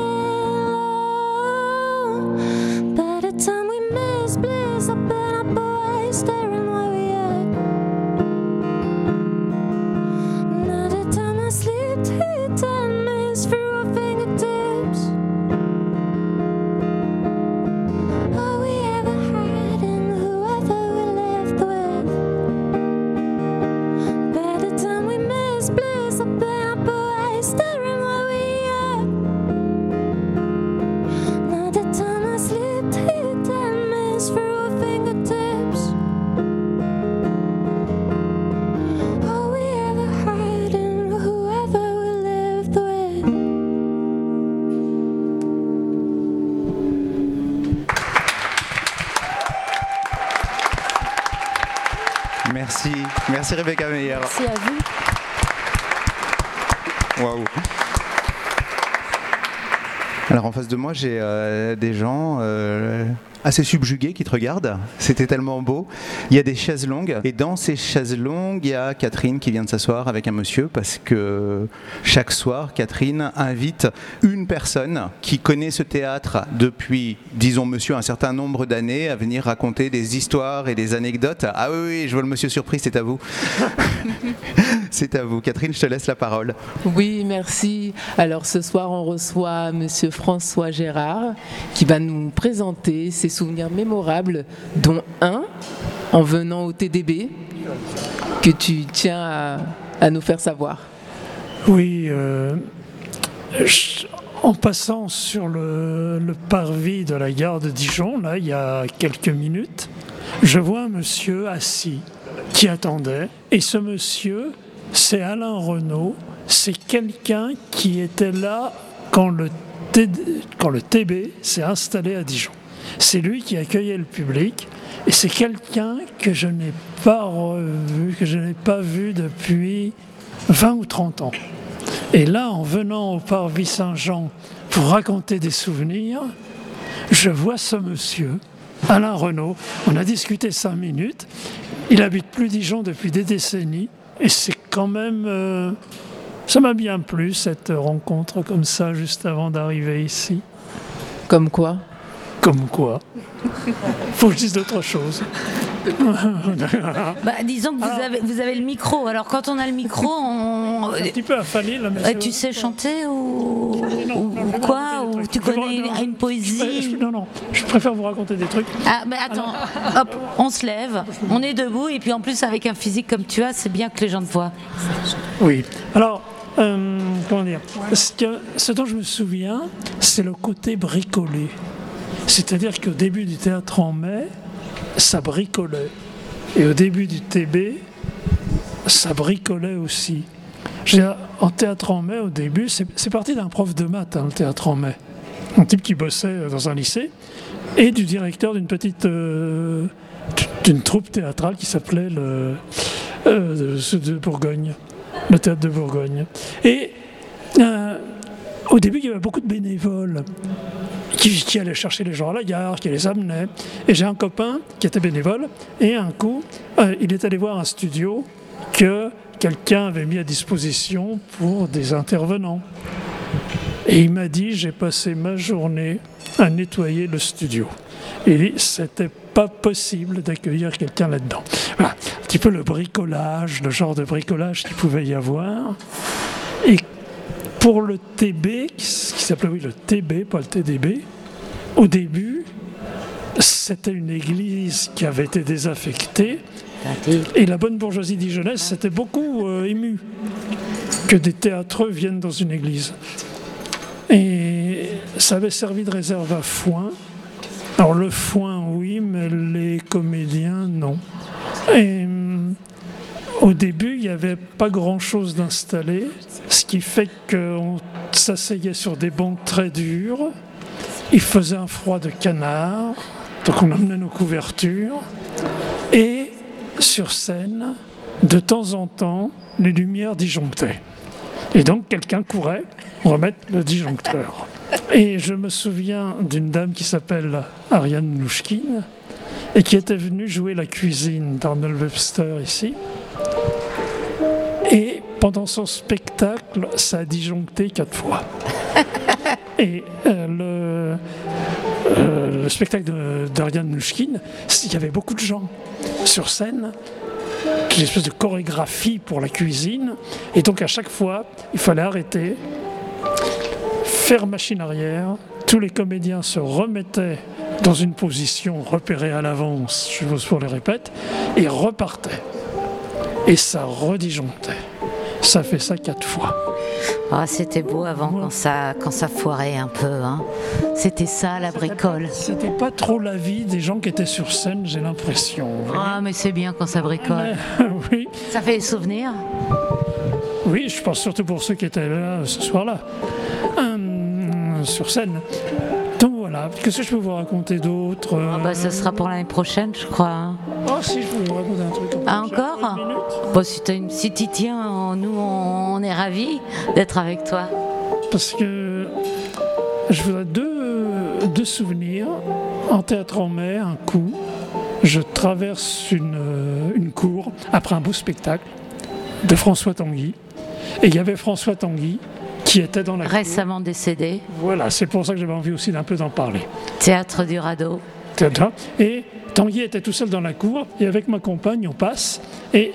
S4: En face de moi, j'ai euh, des gens euh, assez subjugués qui te regardent. C'était tellement beau. Il y a des chaises longues et dans ces chaises longues, il y a Catherine qui vient de s'asseoir avec un monsieur parce que chaque soir, Catherine invite une personne qui connaît ce théâtre depuis, disons monsieur, un certain nombre d'années à venir raconter des histoires et des anecdotes. Ah oui, oui, je vois le monsieur surpris, c'est à vous. c'est à vous. Catherine, je te laisse la parole.
S13: Oui, merci. Alors ce soir, on reçoit Monsieur François Gérard qui va nous présenter ses souvenirs mémorables, dont un en venant au TDB que tu tiens à, à nous faire savoir.
S14: Oui, euh, je- en passant sur le, le parvis de la gare de Dijon, là, il y a quelques minutes, je vois un monsieur assis qui attendait. Et ce monsieur, c'est Alain Renault. C'est quelqu'un qui était là quand le, quand le TB s'est installé à Dijon. C'est lui qui accueillait le public. Et c'est quelqu'un que je n'ai pas revu, que je n'ai pas vu depuis 20 ou 30 ans. Et là, en venant au parvis Saint-Jean pour raconter des souvenirs, je vois ce monsieur, Alain Renault. On a discuté cinq minutes. Il habite plus Dijon depuis des décennies. Et c'est quand même. euh, ça m'a bien plu, cette rencontre comme ça, juste avant d'arriver ici.
S13: Comme quoi?
S14: Comme quoi? Faut que je dise d'autres choses.
S5: Bah, disons que vous, avez, vous avez le micro. Alors quand on a le micro, on...
S14: un petit peu affalé là,
S5: Euh, tu sais chanter ou, quoi Ou tu connais une, une poésie
S14: Non, non, je préfère vous raconter des trucs.
S5: Ah, mais attends, hop, on se lève, on est debout, et puis en plus, avec un physique comme tu as, c'est bien que les gens te voient.
S14: Oui. Alors, euh, comment dire? Ce, que- ce dont je me souviens, c'est le côté bricolé. C'est-à-dire qu'au début du théâtre en mai, ça bricolait. Et au début du TB, ça bricolait aussi. En théâtre en mai, au début, c'est parti d'un prof de maths, hein, le théâtre en mai. Un type qui bossait dans un lycée, et du directeur d'une petite. euh, troupe théâtrale qui s'appelait le. euh, Bourgogne, le théâtre de Bourgogne. Et euh, au début, il y avait beaucoup de bénévoles qui, allaient chercher les gens à la gare, qui les amenaient. Et j'ai un copain qui était bénévole, et un coup, euh, il est allé voir un studio que quelqu'un avait mis à disposition pour des intervenants. Et il m'a dit, j'ai passé ma journée à nettoyer le studio. Et c'était pas possible d'accueillir quelqu'un là-dedans. Voilà, un petit peu le bricolage, le genre de bricolage qu'il pouvait y avoir. Pour le TB, qui s'appelait oui le TB, pas le TDB, au début, c'était une église qui avait été désaffectée. Et la bonne bourgeoisie dijonnaise s'était beaucoup euh, émue que des théâtreux viennent dans une église. Et ça avait servi de réserve à foin. Alors le foin, oui, mais les comédiens, non. Et au début, il n'y avait pas grand-chose d'installé, ce qui fait qu'on s'asseyait sur des bancs très durs. Il faisait un froid de canard, donc on amenait nos couvertures. Et sur scène, de temps en temps, les lumières disjonctaient. Et donc quelqu'un courait remettre le disjoncteur. Et je me souviens d'une dame qui s'appelle Ariane Louchkine et qui était venue jouer la cuisine d'Arnold Webster ici. Et pendant son spectacle, ça a disjoncté quatre fois. Et euh, le, euh, le spectacle de- d'Ariane Louchkine, il y avait beaucoup de gens sur scène une espèce de chorégraphie pour la cuisine. Et donc à chaque fois, il fallait arrêter, faire machine arrière. Tous les comédiens se remettaient dans une position repérée à l'avance, je vous les répète, et repartaient. Et ça redisjonctait. Ça fait ça quatre fois.
S5: Ah, c'était beau avant quand ça, quand ça foirait un peu. hein. C'était ça la bricole.
S14: C'était pas trop la vie des gens qui étaient sur scène, j'ai l'impression.
S5: Ah, mais c'est bien quand ça bricole.
S14: oui.
S5: Ça fait des souvenirs?
S14: Oui, je pense surtout pour ceux qui étaient là ce soir-là, Hum, sur scène. Donc voilà, qu'est-ce que je peux vous raconter d'autre
S5: Ah bah, Ce sera pour l'année prochaine, je crois. hein.
S14: Oh si, je peux vous raconter un truc.
S5: Ah, encore? Bon, si t'y tiens, nous, on est ravis d'être avec toi.
S14: Parce que je voudrais deux, deux souvenirs. En théâtre en mai, un coup, je traverse une, euh, une cour après un beau spectacle de François Tanguy. Et il y avait François Tanguy qui était dans la cour.
S5: Récemment décédé,
S14: Voilà, c'est pour ça que j'avais envie aussi d'un peu d'en parler.
S5: théâtre du radeau.
S14: Et Tanguy était tout seul dans la cour, et avec ma compagne, on passe, et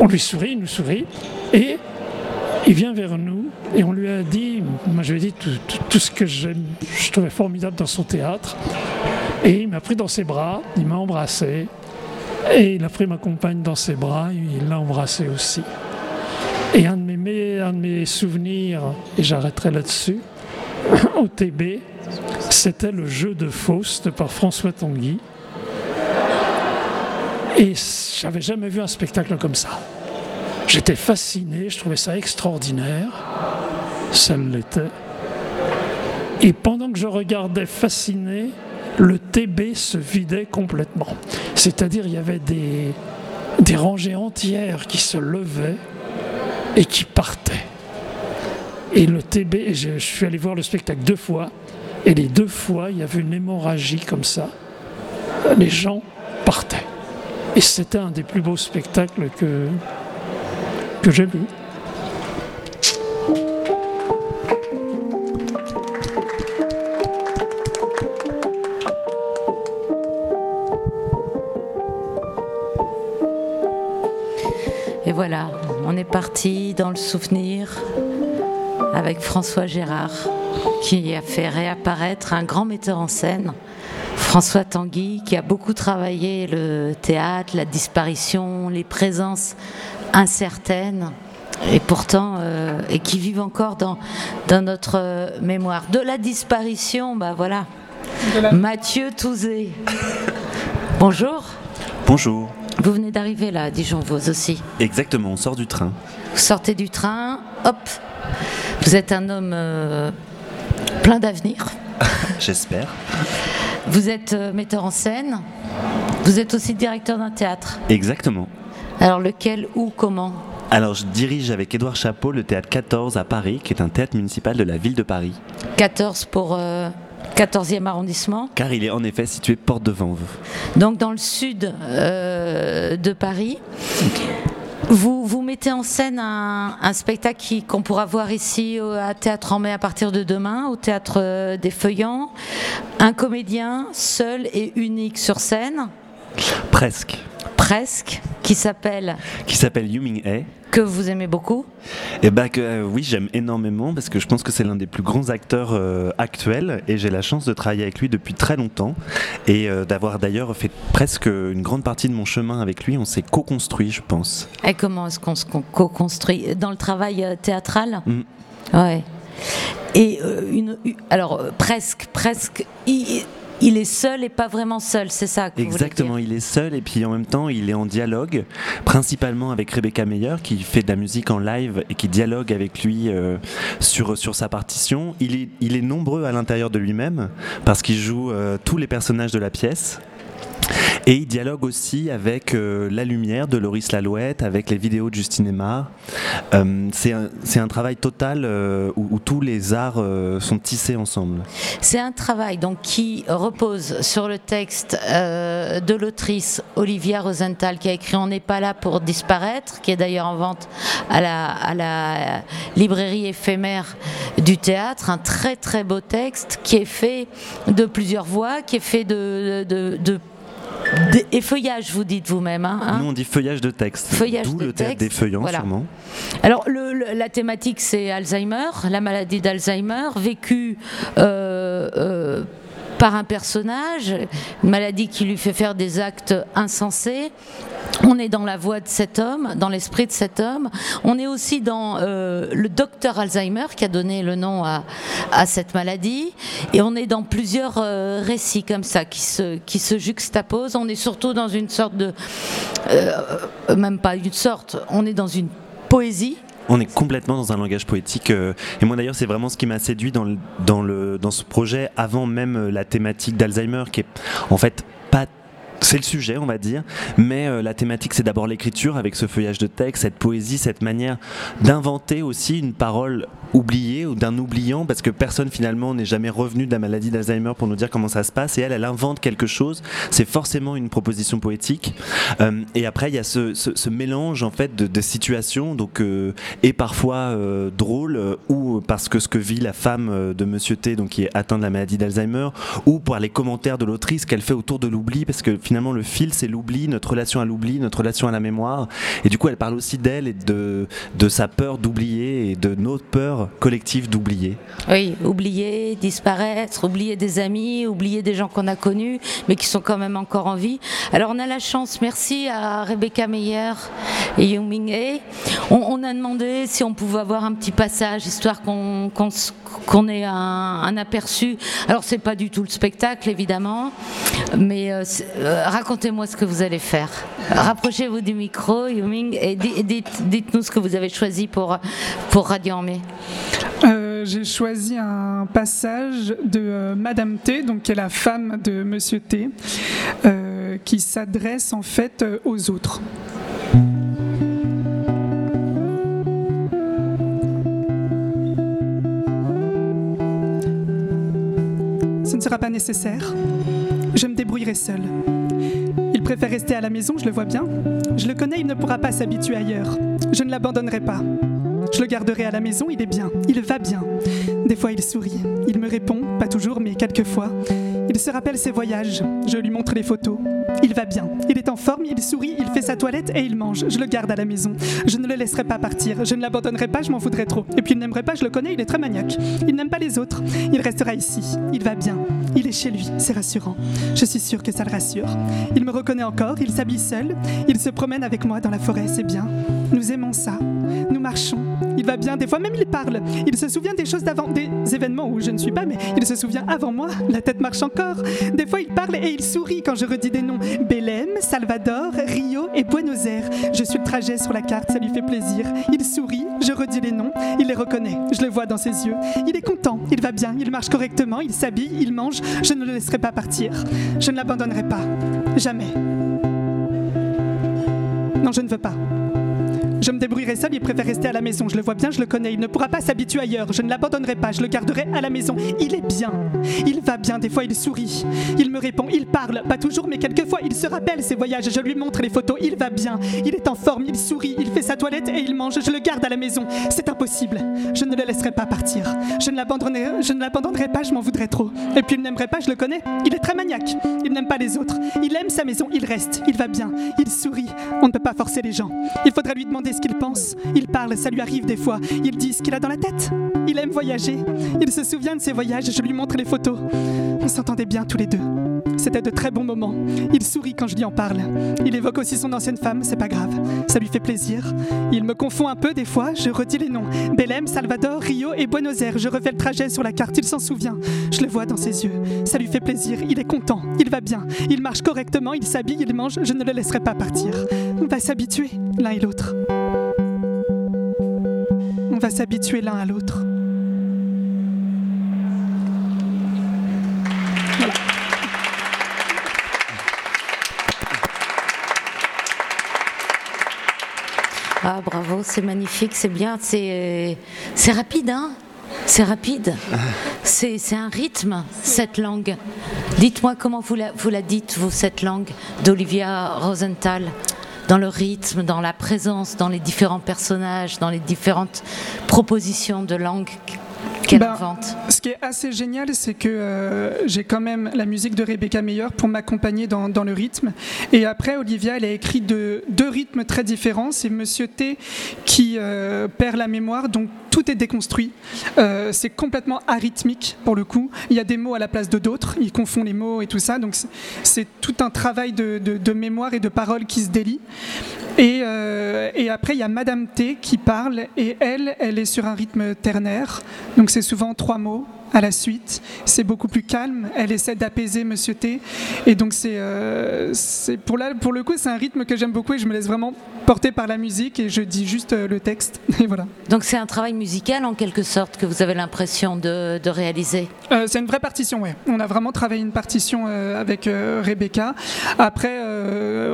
S14: on lui sourit, il nous sourit, et il vient vers nous, et on lui a dit, moi je lui ai dit tout, ce que j'aime, je trouvais formidable dans son théâtre, et il m'a pris dans ses bras, il m'a embrassé, et il a pris ma compagne dans ses bras, et il l'a embrassée aussi. Et un de mes, me- un de mes souvenirs, et j'arrêterai là-dessus, au TB, c'était le jeu de Faust par François Tanguy. Et j'avais jamais vu un spectacle comme ça. J'étais fasciné, je trouvais ça extraordinaire. Ça l'était. Et pendant que je regardais fasciné, le TB se vidait complètement. C'est-à-dire il y avait des, des rangées entières qui se levaient et qui partaient. Et le TB, je suis allé voir le spectacle deux fois, et les deux fois, il y avait une hémorragie comme ça. Les gens partaient. Et c'était un des plus beaux spectacles que, que j'ai vu.
S5: Et voilà, on est parti dans le souvenir avec François Gérard, qui a fait réapparaître un grand metteur en scène, François Tanguy, qui a beaucoup travaillé le théâtre, la disparition, les présences incertaines, et pourtant, euh, et qui vivent encore dans, dans notre euh, mémoire. De la disparition, bah voilà, Mathieu Touzé. Bonjour.
S15: Bonjour.
S5: Vous venez d'arriver là, à Dijon, vous aussi.
S15: Exactement, on sort du train.
S5: Vous sortez du train, hop, vous êtes un homme euh, plein d'avenir.
S15: J'espère.
S5: Vous êtes euh, metteur en scène. Vous êtes aussi directeur d'un théâtre.
S15: Exactement.
S5: Alors lequel, où, comment?
S15: Alors, je dirige avec Édouard Chapeau le théâtre 14 à Paris, qui est un théâtre municipal de la ville de Paris.
S5: 14 pour euh, 14e arrondissement.
S15: Car il est en effet situé porte de Vanves.
S5: Donc dans le sud euh, de Paris. Vous, mettez en scène un, spectacle qu'on pourra voir ici au- à Théâtre en mai à partir de demain, au Théâtre euh, des Feuillants. Un comédien seul et unique sur scène,
S15: Presque.
S5: Presque, qui s'appelle,
S15: Qui s'appelle Yuming Hae.
S5: que vous aimez beaucoup.
S15: Et bah que euh, oui, j'aime énormément parce que je pense que c'est l'un des plus grands acteurs euh, actuels et j'ai la chance de travailler avec lui depuis très longtemps et euh, d'avoir d'ailleurs fait presque une grande partie de mon chemin avec lui. On s'est co-construit, je pense.
S5: Et comment est-ce qu'on se con- co-construit? Dans le travail théâtral?
S15: Mm.
S5: Ouais. Et une, alors presque, presque. Il est seul et pas vraiment seul, c'est ça
S15: Exactement, il est seul et puis en même temps il est en dialogue, principalement avec Rebecca Meyer qui fait de la musique en live et qui dialogue avec lui euh, sur, sur sa partition. Il est, il est nombreux à l'intérieur de lui-même parce qu'il joue euh, tous les personnages de la pièce. Et il dialogue aussi avec euh, la lumière de Loris Lalouette, avec les vidéos de Justine Aymar. Euh, c'est un, travail total euh, où, tous les arts sont tissés ensemble.
S5: C'est un travail donc qui repose sur le texte de l'autrice Olivia Rosenthal qui a écrit On n'est pas là pour disparaître, qui est d'ailleurs en vente à la, à la librairie éphémère du théâtre. Un très très beau texte qui est fait de plusieurs voix, qui est fait de, de, de- de- et feuillage, vous dites vous-même. hein, hein
S15: Nous on dit feuillage de texte,
S5: Feuillage
S15: d'où
S5: de
S15: le
S5: texte,
S15: des feuillants
S5: voilà.
S15: sûrement.
S5: Alors, le- le- la thématique, c'est Alzheimer, la maladie d'Alzheimer, vécue euh, euh, par un personnage, une maladie qui lui fait faire des actes insensés. On est dans la voix de cet homme, dans l'esprit de cet homme. On est aussi dans euh, le docteur Alzheimer qui a donné le nom à, cette maladie. Et on est dans plusieurs euh, récits comme ça qui se, qui se juxtaposent. On est surtout dans une sorte de... euh, même pas une sorte, on est dans une poésie
S15: On est complètement dans un langage poétique. euh, et moi d'ailleurs, c'est vraiment ce qui m'a séduit dans, ce projet, avant même euh, la thématique d'Alzheimer, qui est en fait pas. C'est le sujet, on va dire, mais euh, la thématique, c'est d'abord l'écriture avec ce feuillage de texte, cette poésie, cette manière d'inventer aussi une parole oubliée ou d'un oubliant, parce que personne finalement n'est jamais revenu de la maladie d'Alzheimer pour nous dire comment ça se passe, et elle, elle invente quelque chose. C'est forcément une proposition poétique. Euh, et après, il y a ce, mélange en fait de, situations, donc euh, et parfois euh, drôle, ou parce que ce que vit la femme de Monsieur T, donc qui est atteint de la maladie d'Alzheimer, ou par les commentaires de l'autrice qu'elle fait autour de l'oubli, parce que finalement le fil c'est l'oubli, notre relation à l'oubli, notre relation à la mémoire, et du coup elle parle aussi d'elle et de, de sa peur d'oublier et de notre peur collective d'oublier.
S5: Oui, oublier, disparaître, oublier des amis, oublier des gens qu'on a connus, mais qui sont quand même encore en vie. Alors on a la chance, merci à Rebecca Meyer et Yuming He. On, a demandé si on pouvait avoir un petit passage, histoire qu'on s- qu'on ait un, aperçu. Alors c'est pas du tout le spectacle, évidemment, mais euh, euh, racontez-moi ce que vous allez faire. Rapprochez-vous du micro, Yuming, et di- et dites- dites-nous ce que vous avez choisi pour, pour Radio mai.
S16: Euh, J'ai choisi un passage de euh, Madame T, donc qui est la femme de Monsieur T, euh, qui s'adresse en fait aux autres. Ce ne sera pas nécessaire. Je me débrouillerai seule. Il préfère rester à la maison, je le vois bien. Je le connais, il ne pourra pas s'habituer ailleurs. Je ne l'abandonnerai pas. Je le garderai à la maison, il est bien, il va bien. Des fois, il sourit. Il me répond, pas toujours, mais quelquefois. Il se rappelle ses voyages. Je lui montre les photos. Il va bien. Il est en forme, il sourit, il fait sa toilette et il mange. Je le garde à la maison. Je ne le laisserai pas partir. Je ne l'abandonnerai pas, je m'en voudrais trop. Et puis il n'aimerait pas, je le connais, il est très maniaque. Il n'aime pas les autres. Il restera ici. Il va bien. Il est chez lui, c'est rassurant. Je suis sûre que ça le rassure. Il me reconnaît encore, il s'habille seul. Il se promène avec moi dans la forêt, c'est bien. Nous aimons ça. Nous marchons. Il va bien, des fois même il parle. Il se souvient des choses d'avant, des événements où je ne suis pas, mais il se souvient avant moi. La tête marche encore. Des fois il parle et il sourit quand je redis des noms. Belém, Salvador, Rio et Buenos Aires. Je suis le trajet sur la carte, ça lui fait plaisir. Il sourit, je redis les noms, il les reconnaît. Je le vois dans ses yeux. Il est content, il va bien, il marche correctement, il s'habille, il mange. Je ne le laisserai pas partir. Je ne l'abandonnerai pas. Jamais. Non, je ne veux pas. Je me débrouillerai seul, il préfère rester à la maison. Je le vois bien, je le connais. Il ne pourra pas s'habituer ailleurs. Je ne l'abandonnerai pas, je le garderai à la maison. Il est bien. Il va bien, des fois il sourit. Il me répond, il parle. Pas toujours, mais quelquefois il se rappelle ses voyages. Je lui montre les photos. Il va bien. Il est en forme, il sourit. Il fait sa toilette et il mange. Je le garde à la maison. C'est impossible. Je ne le laisserai pas partir. Je ne l'abandonnerai, pas, je m'en voudrais trop. Et puis il n'aimerait pas, je le connais. Il est très maniaque. Il n'aime pas les autres. Il aime sa maison, il reste. Il va bien. Il sourit. On ne peut pas forcer les gens. Il faudra lui demander ce qu'il pense. Il parle, ça lui arrive des fois. Il dit ce qu'il a dans la tête. Il aime voyager. Il se souvient de ses voyages. Je lui montre les photos. On s'entendait bien tous les deux. C'était de très bons moments. Il sourit quand je lui en parle. Il évoque aussi son ancienne femme, c'est pas grave. Ça lui fait plaisir. Il me confond un peu des fois, je redis les noms. Belém, Salvador, Rio et Buenos Aires. Je refais le trajet sur la carte, il s'en souvient. Je le vois dans ses yeux. Ça lui fait plaisir, il est content, il va bien. Il marche correctement, il s'habille, il mange, je ne le laisserai pas partir. On va s'habituer l'un et l'autre. On va s'habituer l'un à l'autre.
S5: Ah bravo, c'est magnifique, c'est bien, c'est rapide, hein C'est rapide. C'est c'est un rythme, cette langue. Dites-moi comment vous la, vous la dites, vous, cette langue d'Olivia Rosenthal dans le rythme, dans la présence, dans les différents personnages, dans les différentes propositions de langue qu'elle invente.
S16: Ce qui est assez génial, c'est que euh, j'ai quand même la musique de Rebecca Meyer pour m'accompagner dans, dans le rythme. Et après, Olivia, elle a écrit de, deux rythmes très différents. C'est Monsieur T qui euh, perd la mémoire, donc tout est déconstruit. Euh, c'est complètement arythmique pour le coup. Il y a des mots à la place de d'autres. Il confond les mots et tout ça. Donc c'est- tout un travail de, de- de mémoire et de parole qui se délie. Et, et après, il y a Madame T qui parle et elle, elle est sur un rythme ternaire. Donc c'est souvent trois mots à la suite. C'est beaucoup plus calme. Elle essaie d'apaiser Monsieur T. Et donc c'est, euh, c'est pour, là, pour le coup, c'est un rythme que j'aime beaucoup et je me laisse vraiment porter par la musique et je dis juste euh, le texte. Et voilà.
S5: Donc c'est un travail musical en quelque sorte que vous avez l'impression de, de réaliser?
S16: Euh, c'est une vraie partition, ouais. On a vraiment travaillé une partition avec Rebecca. Après,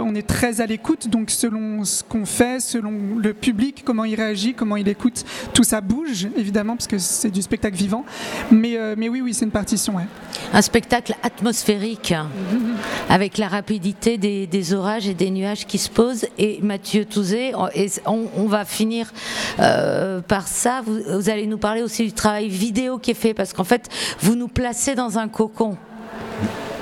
S16: on est très à l'écoute, donc selon ce qu'on fait, selon le public, comment il réagit, comment il écoute, tout ça bouge, évidemment, parce que c'est du spectacle vivant. Mais, euh, mais oui, oui, c'est une partition, ouais.
S5: Un spectacle atmosphérique avec la rapidité des, des orages et des nuages qui se posent. Et Mathieu Touzé, on, on- va finir euh, par ça. Vous, vous allez nous parler aussi du travail vidéo qui est fait parce qu'en fait, vous nous placez dans un cocon.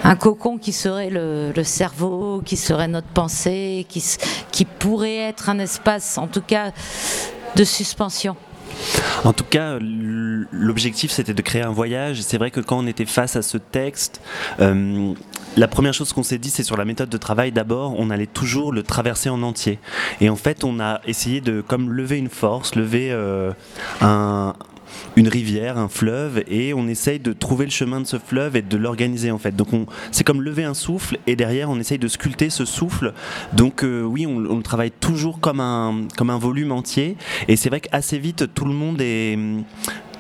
S5: Un cocon qui serait le, le cerveau, qui serait notre pensée, qui pourrait être un espace, en tout cas, de suspension.
S15: En tout cas, l'objectif c'était de créer un voyage. C'est vrai que quand on était face à ce texte, euh, la première chose qu'on s'est dit, c'est sur la méthode de travail. D'abord, on allait toujours le traverser en entier. Et en fait, on a essayé de comme lever une force, lever euh, un une rivière, un fleuve, et on essaye de trouver le chemin de ce fleuve et de l'organiser en fait. Donc on, c'est comme lever un souffle, et derrière on essaye de sculpter ce souffle. Donc euh, oui, on, on le travaille toujours comme un, comme un volume entier, et c'est vrai qu'assez vite tout le monde est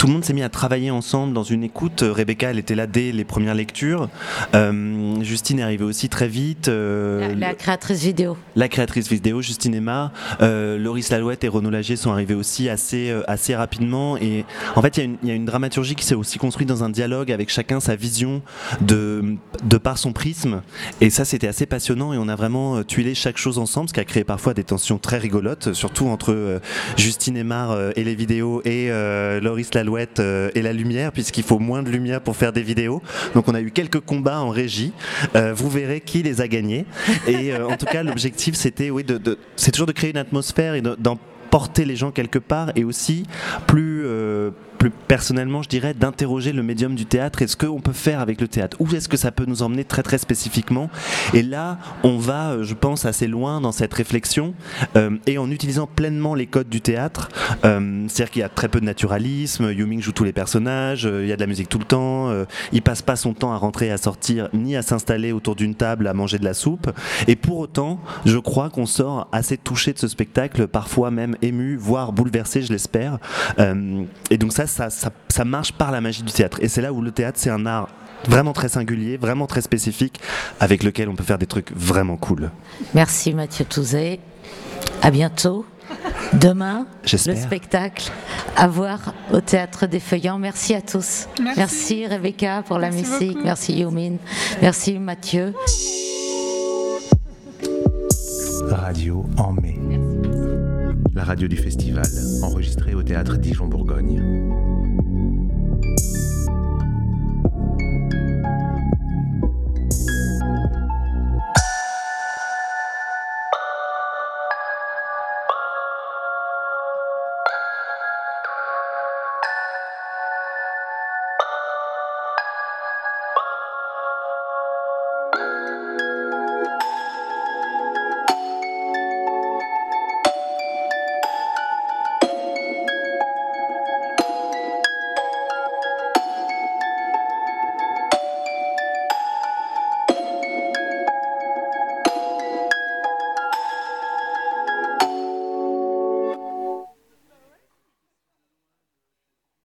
S15: tout le monde s'est mis à travailler ensemble dans une écoute. Euh, Rebecca, elle était là dès les premières lectures. Euh, Justine est arrivée aussi très vite. Euh,
S5: La créatrice vidéo.
S15: la créatrice vidéo, Justine Emma, euh, Loris Lalouette et Renaud Lagier sont arrivés aussi assez, assez rapidement. Et en fait, il y a une- il y, a une dramaturgie qui s'est aussi construite dans un dialogue avec chacun sa vision de, de par son prisme. Et ça, c'était assez passionnant. Et on a vraiment tuilé chaque chose ensemble, ce qui a créé parfois des tensions très rigolotes, surtout entre Justine euh, et les vidéos et Loris Lalouette euh, et la lumière, puisqu'il faut moins de lumière pour faire des vidéos. Donc on a eu quelques combats en régie. Euh, vous verrez qui les a gagnés. Et euh, en tout cas, l'objectif, c'était oui, de, c'est toujours de créer une atmosphère et de- d'emporter les gens quelque part, et aussi plus plus personnellement, je dirais, d'interroger le médium du théâtre et ce qu'on peut faire avec le théâtre? Où est-ce que ça peut nous emmener très très spécifiquement? Et là, on va, euh, je pense, assez loin dans cette réflexion euh, et en utilisant pleinement les codes du théâtre. Euh, C'est-à-dire qu'il y a très peu de naturalisme, Yu Ming joue tous les personnages, il y a de la musique tout le temps, euh, il passe pas son temps à rentrer et à sortir, ni à s'installer autour d'une table à manger de la soupe. Et pour autant, je crois qu'on sort assez touché de ce spectacle, parfois même ému, voire bouleversé, je l'espère. Euh, et donc ça, ça, ça, ça marche par la magie du théâtre. Et c'est là où le théâtre, c'est un art vraiment très singulier, vraiment très spécifique, avec lequel on peut faire des trucs vraiment cool.
S5: Merci Mathieu Touzé. À bientôt. Demain, le spectacle à voir au Théâtre des Feuillants. Merci à tous.
S17: Merci.
S5: Rebecca pour la
S17: Merci
S5: musique.
S17: beaucoup.
S5: Merci Youmine. Merci Mathieu.
S4: Radio en mai. La radio du festival, enregistrée au théâtre Dijon-Bourgogne.